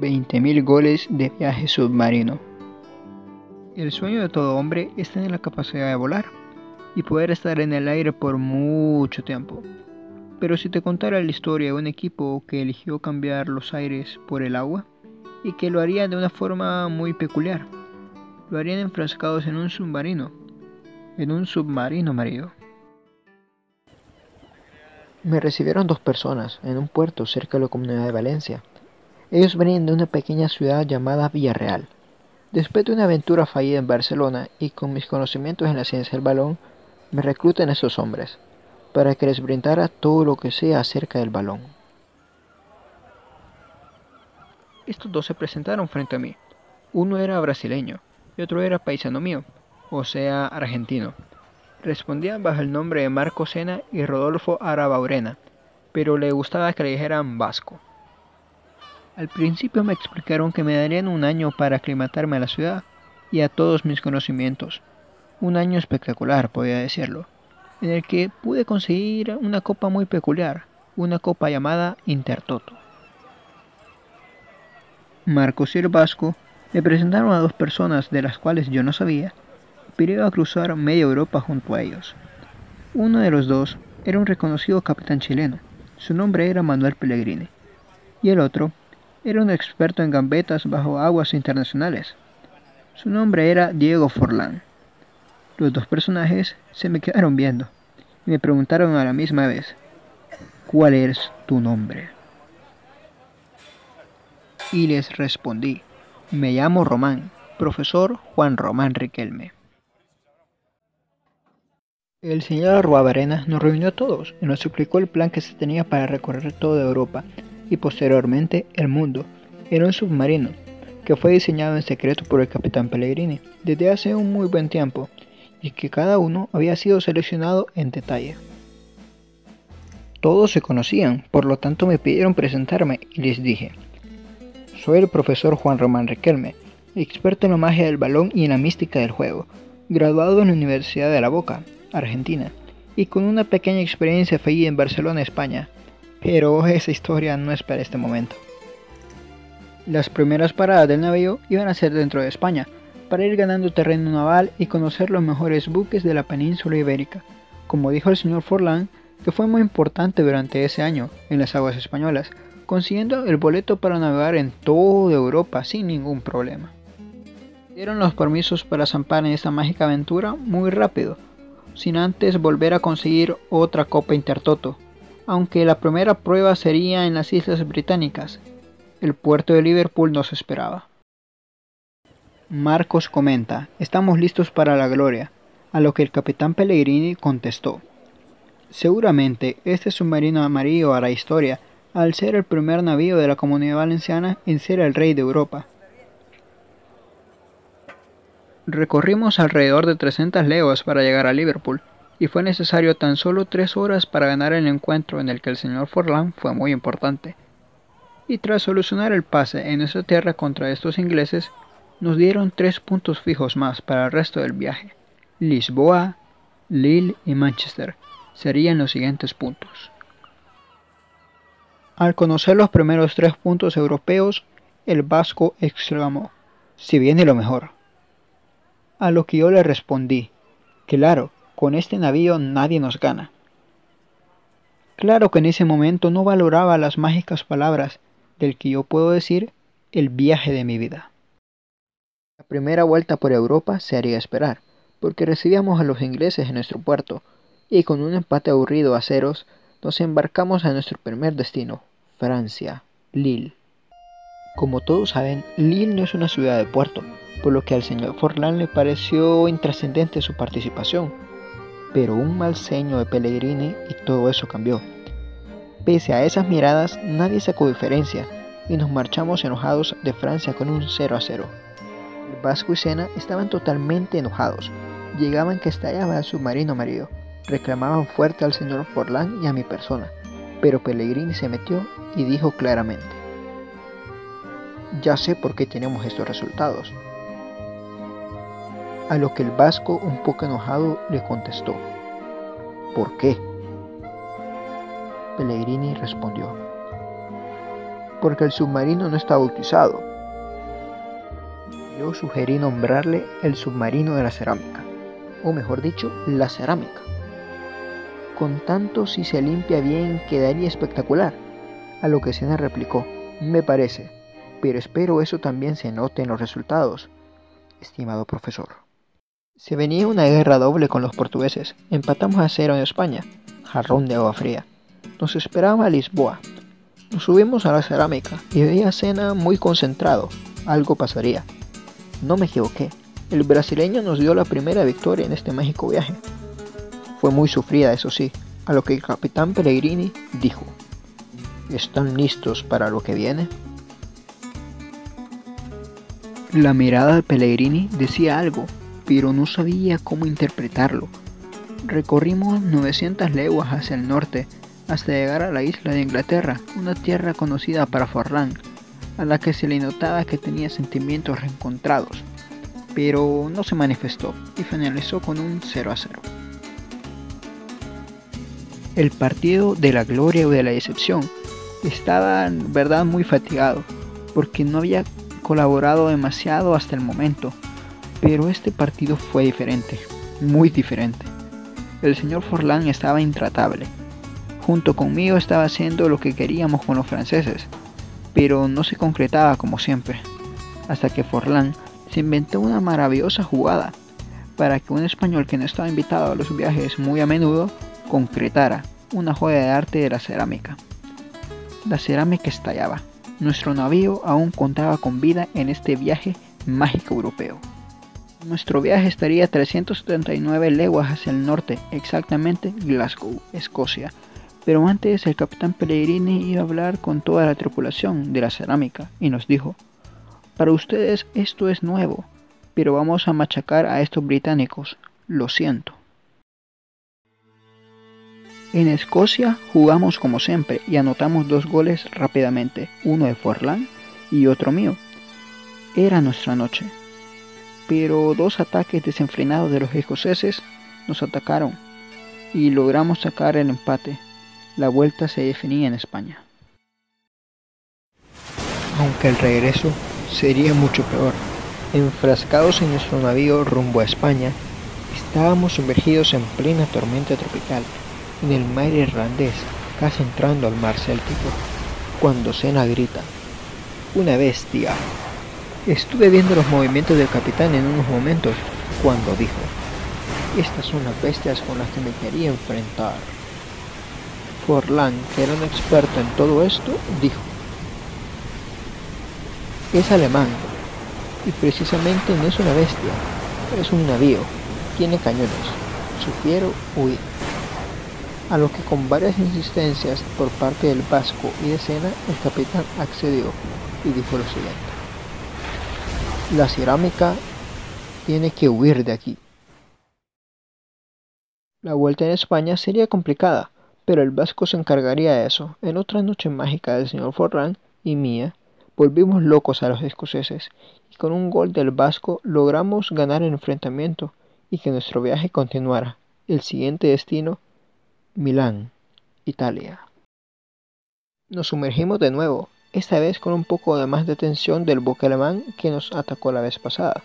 20.000 goles de viaje submarino. El sueño de todo hombre es tener la capacidad de volar y poder estar en el aire por mucho tiempo. Pero si te contara la historia de un equipo que eligió cambiar los aires por el agua y que lo haría de una forma muy peculiar, lo harían enfrascados en un submarino, en un submarino marido. Me recibieron dos personas en un puerto cerca de la comunidad de Valencia. Ellos venían de una pequeña ciudad llamada Villarreal. Después de una aventura fallida en Barcelona y con mis conocimientos en la ciencia del balón, me reclutan esos hombres para que les brindara todo lo que sea acerca del balón. Estos dos se presentaron frente a mí. Uno era brasileño y otro era paisano mío, o sea, argentino. Respondían bajo el nombre de Marco Sena y Rodolfo Arabaurena, pero le gustaba que le dijeran vasco. Al principio me explicaron que me darían un año para aclimatarme a la ciudad y a todos mis conocimientos. Un año espectacular, podía decirlo, en el que pude conseguir una copa muy peculiar, una copa llamada Intertoto. Marcos y el Vasco me presentaron a dos personas de las cuales yo no sabía pero a cruzar media Europa junto a ellos. Uno de los dos era un reconocido capitán chileno, su nombre era Manuel Pellegrini, y el otro era un experto en gambetas bajo aguas internacionales. Su nombre era Diego Forlán. Los dos personajes se me quedaron viendo y me preguntaron a la misma vez, ¿cuál es tu nombre? Y les respondí, me llamo Román, profesor Juan Román Riquelme. El señor Arruabarena nos reunió a todos y nos explicó el plan que se tenía para recorrer toda Europa y posteriormente el mundo. Era un submarino que fue diseñado en secreto por el capitán Pellegrini desde hace un muy buen tiempo y que cada uno había sido seleccionado en detalle. Todos se conocían, por lo tanto me pidieron presentarme y les dije, soy el profesor Juan Román Riquelme, experto en la magia del balón y en la mística del juego, graduado en la Universidad de La Boca, Argentina, y con una pequeña experiencia fallida en Barcelona, España. Pero esa historia no es para este momento. Las primeras paradas del navío iban a ser dentro de España, para ir ganando terreno naval y conocer los mejores buques de la península ibérica, como dijo el señor Forlán, que fue muy importante durante ese año en las aguas españolas, consiguiendo el boleto para navegar en toda Europa sin ningún problema. Dieron los permisos para zampar en esta mágica aventura muy rápido, sin antes volver a conseguir otra Copa Intertoto, aunque la primera prueba sería en las Islas Británicas. El puerto de Liverpool nos esperaba. Marcos comenta, estamos listos para la gloria, a lo que el capitán Pellegrini contestó. Seguramente este submarino amarillo hará historia al ser el primer navío de la comunidad valenciana en ser el rey de Europa. Recorrimos alrededor de 300 leguas para llegar a Liverpool, y fue necesario tan solo tres horas para ganar el encuentro en el que el señor Forlán fue muy importante. Y tras solucionar el pase en esa tierra contra estos ingleses, nos dieron tres puntos fijos más para el resto del viaje. Lisboa, Lille y Manchester serían los siguientes puntos. Al conocer los primeros tres puntos europeos, el vasco exclamó, si viene lo mejor. A lo que yo le respondí, claro, con este navío nadie nos gana. Claro que en ese momento no valoraba las mágicas palabras del que yo puedo decir el viaje de mi vida. La primera vuelta por Europa se haría esperar, porque recibíamos a los ingleses en nuestro puerto, y con un empate aburrido a ceros, nos embarcamos a nuestro primer destino, Francia, Lille. Como todos saben, Lille no es una ciudad de puerto, por lo que al señor Forlán le pareció intrascendente su participación. Pero un mal ceño de Pellegrini y todo eso cambió. Pese a esas miradas, nadie sacó diferencia y nos marchamos enojados de Francia con un 0 a 0. El Vasco y Sena estaban totalmente enojados. Llegaban que estallaba el submarino marido. Reclamaban fuerte al señor Forlán y a mi persona. Pero Pellegrini se metió y dijo claramente: Ya sé por qué tenemos estos resultados. A lo que el vasco, un poco enojado, le contestó, ¿por qué? Pellegrini respondió, porque el submarino no está bautizado. Yo sugerí nombrarle el submarino de la cerámica, o mejor dicho, la cerámica. Con tanto si se limpia bien quedaría espectacular. A lo que Sena replicó, me parece, pero espero eso también se note en los resultados, estimado profesor. Se venía una guerra doble con los portugueses, empatamos a cero en España, jarrón de agua fría. Nos esperaba Lisboa. Nos subimos a la cerámica y veía a Sena muy concentrado, algo pasaría. No me equivoqué, el brasileño nos dio la primera victoria en este mágico viaje. Fue muy sufrida, eso sí, a lo que el capitán Pellegrini dijo, ¿están listos para lo que viene? La mirada de Pellegrini decía algo, pero no sabía cómo interpretarlo. Recorrimos 900 leguas hacia el norte hasta llegar a la isla de Inglaterra, una tierra conocida para Forlán, a la que se le notaba que tenía sentimientos reencontrados, pero no se manifestó y finalizó con un 0 a 0. El partido de la gloria o de la decepción estaba en verdad muy fatigado porque no había colaborado demasiado hasta el momento, pero este partido fue diferente, muy diferente. El señor Forlán estaba intratable. Junto conmigo estaba haciendo lo que queríamos con los franceses, pero no se concretaba como siempre, hasta que Forlán se inventó una maravillosa jugada para que un español que no estaba invitado a los viajes muy a menudo concretara una joya de arte de la cerámica. La cerámica estallaba. Nuestro navío aún contaba con vida en este viaje mágico europeo. Nuestro viaje estaría a 379 leguas hacia el norte, exactamente Glasgow, Escocia. Pero antes el capitán Pellegrini iba a hablar con toda la tripulación de la cerámica y nos dijo, para ustedes esto es nuevo, pero vamos a machacar a estos británicos, lo siento. En Escocia jugamos como siempre y anotamos dos goles rápidamente, uno de Forlán y otro mío. Era nuestra noche. Pero dos ataques desenfrenados de los escoceses nos atacaron y logramos sacar el empate. La vuelta se definía en España. Aunque el regreso sería mucho peor. Enfrascados en nuestro navío rumbo a España, estábamos sumergidos en plena tormenta tropical en el mar irlandés, casi entrando al mar céltico, cuando Sena grita, ¡Una bestia! Estuve viendo los movimientos del capitán en unos momentos, cuando dijo, estas son las bestias con las que me quería enfrentar. Forlán, que era un experto en todo esto, dijo, es alemán, y precisamente no es una bestia, es un navío, tiene cañones, sugiero huir a lo que con varias insistencias por parte del Vasco y de Sena, el capitán accedió y dijo lo siguiente. La cerámica tiene que huir de aquí. La vuelta en España sería complicada, pero el Vasco se encargaría de eso. En otra noche mágica del señor Forran y mía, volvimos locos a los escoceses y con un gol del Vasco logramos ganar el enfrentamiento y que nuestro viaje continuara. El siguiente destino Milán, Italia. Nos sumergimos de nuevo, esta vez con un poco de más de tensión del buque alemán que nos atacó la vez pasada.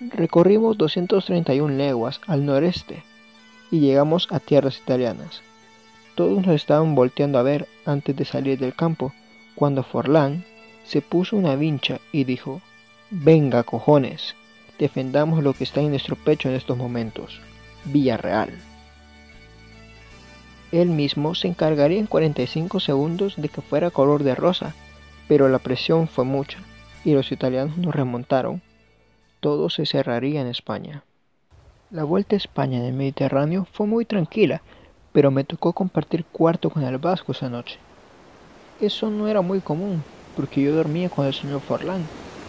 Recorrimos 231 leguas al noreste y llegamos a tierras italianas. Todos nos estaban volteando a ver antes de salir del campo, cuando Forlán se puso una vincha y dijo, Venga, cojones, defendamos lo que está en nuestro pecho en estos momentos, Villarreal. Él mismo se encargaría en 45 segundos de que fuera color de rosa, pero la presión fue mucha y los italianos nos remontaron. Todo se cerraría en España. La vuelta a España en el Mediterráneo fue muy tranquila, pero me tocó compartir cuarto con el Vasco esa noche. Eso no era muy común, porque yo dormía con el señor Forlán,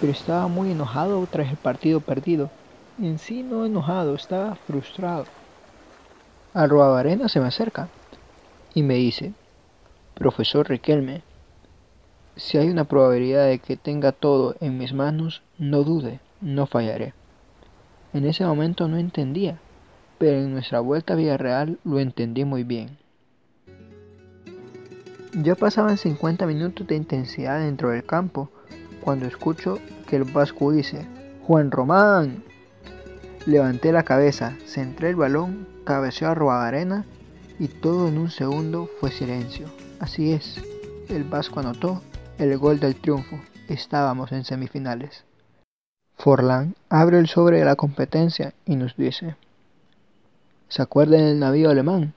pero estaba muy enojado tras el partido perdido. En sí no enojado, estaba frustrado. Arena se me acerca y me dice, profesor Riquelme, si hay una probabilidad de que tenga todo en mis manos, no dude, no fallaré. En ese momento no entendía, pero en nuestra vuelta a Villarreal lo entendí muy bien. Ya pasaban 50 minutos de intensidad dentro del campo cuando escucho que el vasco dice, Juan Román. Levanté la cabeza, centré el balón, cabeceó a arena y todo en un segundo fue silencio. Así es, el vasco anotó el gol del triunfo. Estábamos en semifinales. Forlán abre el sobre de la competencia y nos dice, ¿se acuerdan del navío alemán?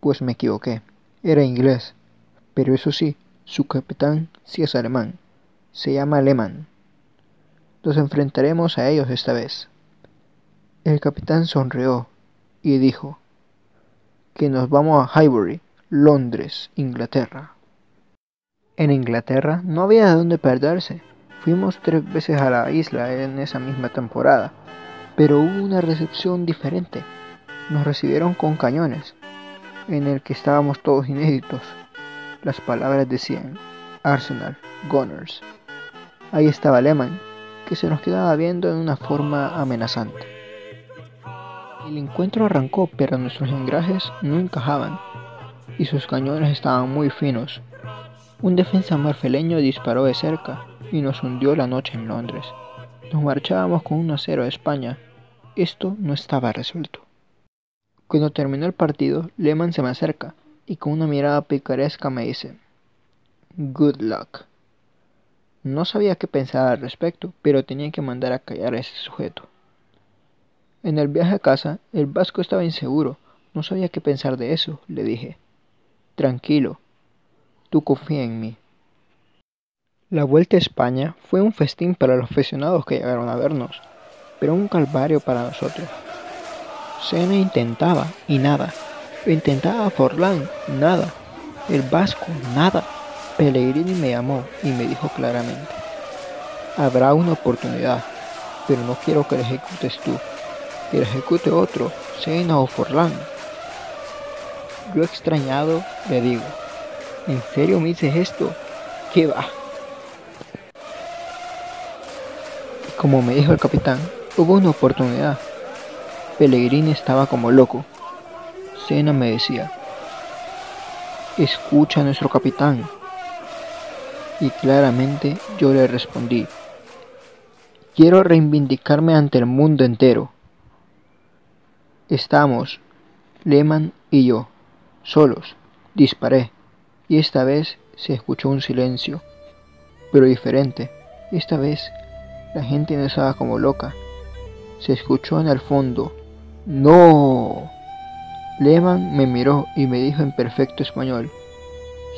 Pues me equivoqué, era inglés. Pero eso sí, su capitán sí es alemán. Se llama Lehmann. Nos enfrentaremos a ellos esta vez. El capitán sonrió y dijo que nos vamos a Highbury, Londres, Inglaterra. En Inglaterra no había de dónde perderse. Fuimos tres veces a la isla en esa misma temporada, pero hubo una recepción diferente. Nos recibieron con cañones, en el que estábamos todos inéditos. Las palabras decían Arsenal, Gunners. Ahí estaba Lehmann, que se nos quedaba viendo en una forma amenazante. El encuentro arrancó, pero nuestros engrajes no encajaban y sus cañones estaban muy finos. Un defensa marfeleño disparó de cerca y nos hundió la noche en Londres. Nos marchábamos con un acero a España. Esto no estaba resuelto. Cuando terminó el partido, Lehmann se me acerca y con una mirada picaresca me dice, Good luck. No sabía qué pensar al respecto, pero tenía que mandar a callar a ese sujeto. En el viaje a casa, el vasco estaba inseguro. No sabía qué pensar de eso, le dije. Tranquilo, tú confía en mí. La vuelta a España fue un festín para los aficionados que llegaron a vernos, pero un calvario para nosotros. Sena intentaba y nada. Intentaba Forlán, nada. El Vasco, nada. Pellegrini me llamó y me dijo claramente, habrá una oportunidad, pero no quiero que la ejecutes tú, la ejecute otro, Sena o Forlán. Yo extrañado le digo, ¿en serio me dices esto? ¿Qué va? Como me dijo el capitán, hubo una oportunidad. Pellegrini estaba como loco. Sena me decía, escucha a nuestro capitán. Y claramente yo le respondí, quiero reivindicarme ante el mundo entero. Estamos, Lehman y yo, solos. Disparé, y esta vez se escuchó un silencio, pero diferente. Esta vez la gente no estaba como loca. Se escuchó en el fondo, ¡No! Lehman me miró y me dijo en perfecto español,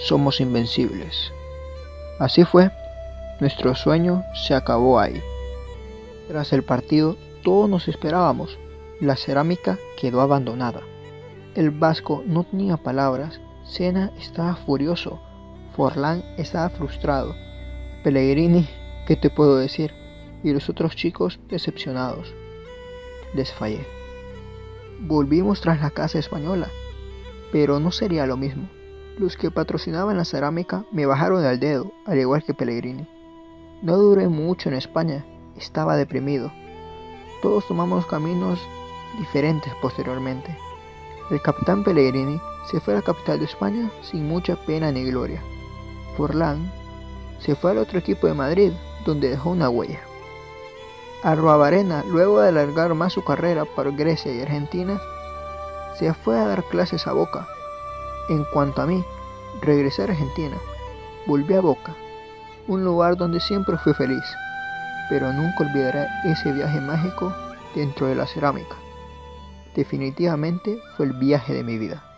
somos invencibles. Así fue, nuestro sueño se acabó ahí. Tras el partido, todos nos esperábamos. La cerámica quedó abandonada. El vasco no tenía palabras. Sena estaba furioso. Forlán estaba frustrado. Pellegrini, ¿qué te puedo decir? Y los otros chicos decepcionados. Les fallé. Volvimos tras la casa española, pero no sería lo mismo. Los que patrocinaban la cerámica me bajaron al dedo, al igual que Pellegrini. No duré mucho en España, estaba deprimido. Todos tomamos caminos diferentes posteriormente. El capitán Pellegrini se fue a la capital de España sin mucha pena ni gloria. Forlán se fue al otro equipo de Madrid, donde dejó una huella. Arruabarena, luego de alargar más su carrera por Grecia y Argentina, se fue a dar clases a Boca. En cuanto a mí, regresé a Argentina, volví a Boca, un lugar donde siempre fui feliz, pero nunca olvidaré ese viaje mágico dentro de la cerámica. Definitivamente fue el viaje de mi vida.